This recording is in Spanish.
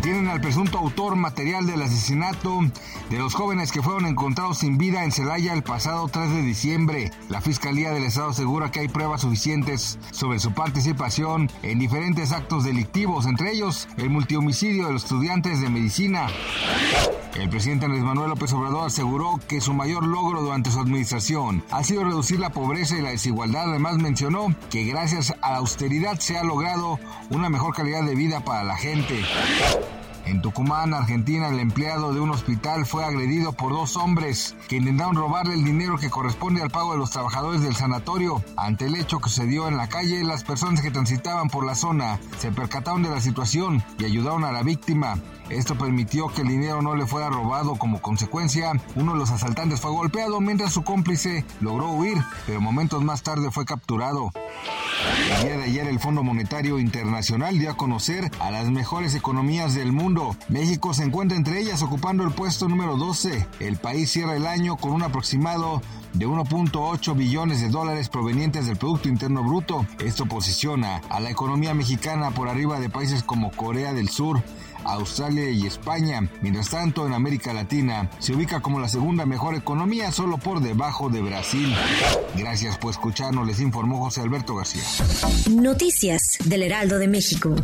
Detienen al presunto autor material del asesinato de los jóvenes que fueron encontrados sin vida en Celaya el pasado 3 de diciembre. La Fiscalía del Estado asegura que hay pruebas suficientes sobre su participación en diferentes actos delictivos, entre ellos el multihomicidio de los estudiantes de medicina. El presidente Andrés Manuel López Obrador aseguró que su mayor logro durante su administración ha sido reducir la pobreza y la desigualdad. Además mencionó que gracias a la austeridad se ha logrado una mejor calidad de vida para la gente. En Tucumán, Argentina, el empleado de un hospital fue agredido por dos hombres que intentaron robarle el dinero que corresponde al pago de los trabajadores del sanatorio. Ante el hecho que se dio en la calle, las personas que transitaban por la zona se percataron de la situación y ayudaron a la víctima. Esto permitió que el dinero no le fuera robado. Como consecuencia, uno de los asaltantes fue golpeado mientras su cómplice logró huir, pero momentos más tarde fue capturado. El día de ayer el Fondo Monetario Internacional dio a conocer a las mejores economías del mundo. México se encuentra entre ellas ocupando el puesto número 12. El país cierra el año con un aproximado de 1.8 billones de dólares provenientes del Producto Interno Bruto. Esto posiciona a la economía mexicana por arriba de países como Corea del Sur, Australia y España. Mientras tanto, en América Latina se ubica como la segunda mejor economía, solo por debajo de Brasil. Gracias por escucharnos, les informó José Alberto García. Noticias del Heraldo de México.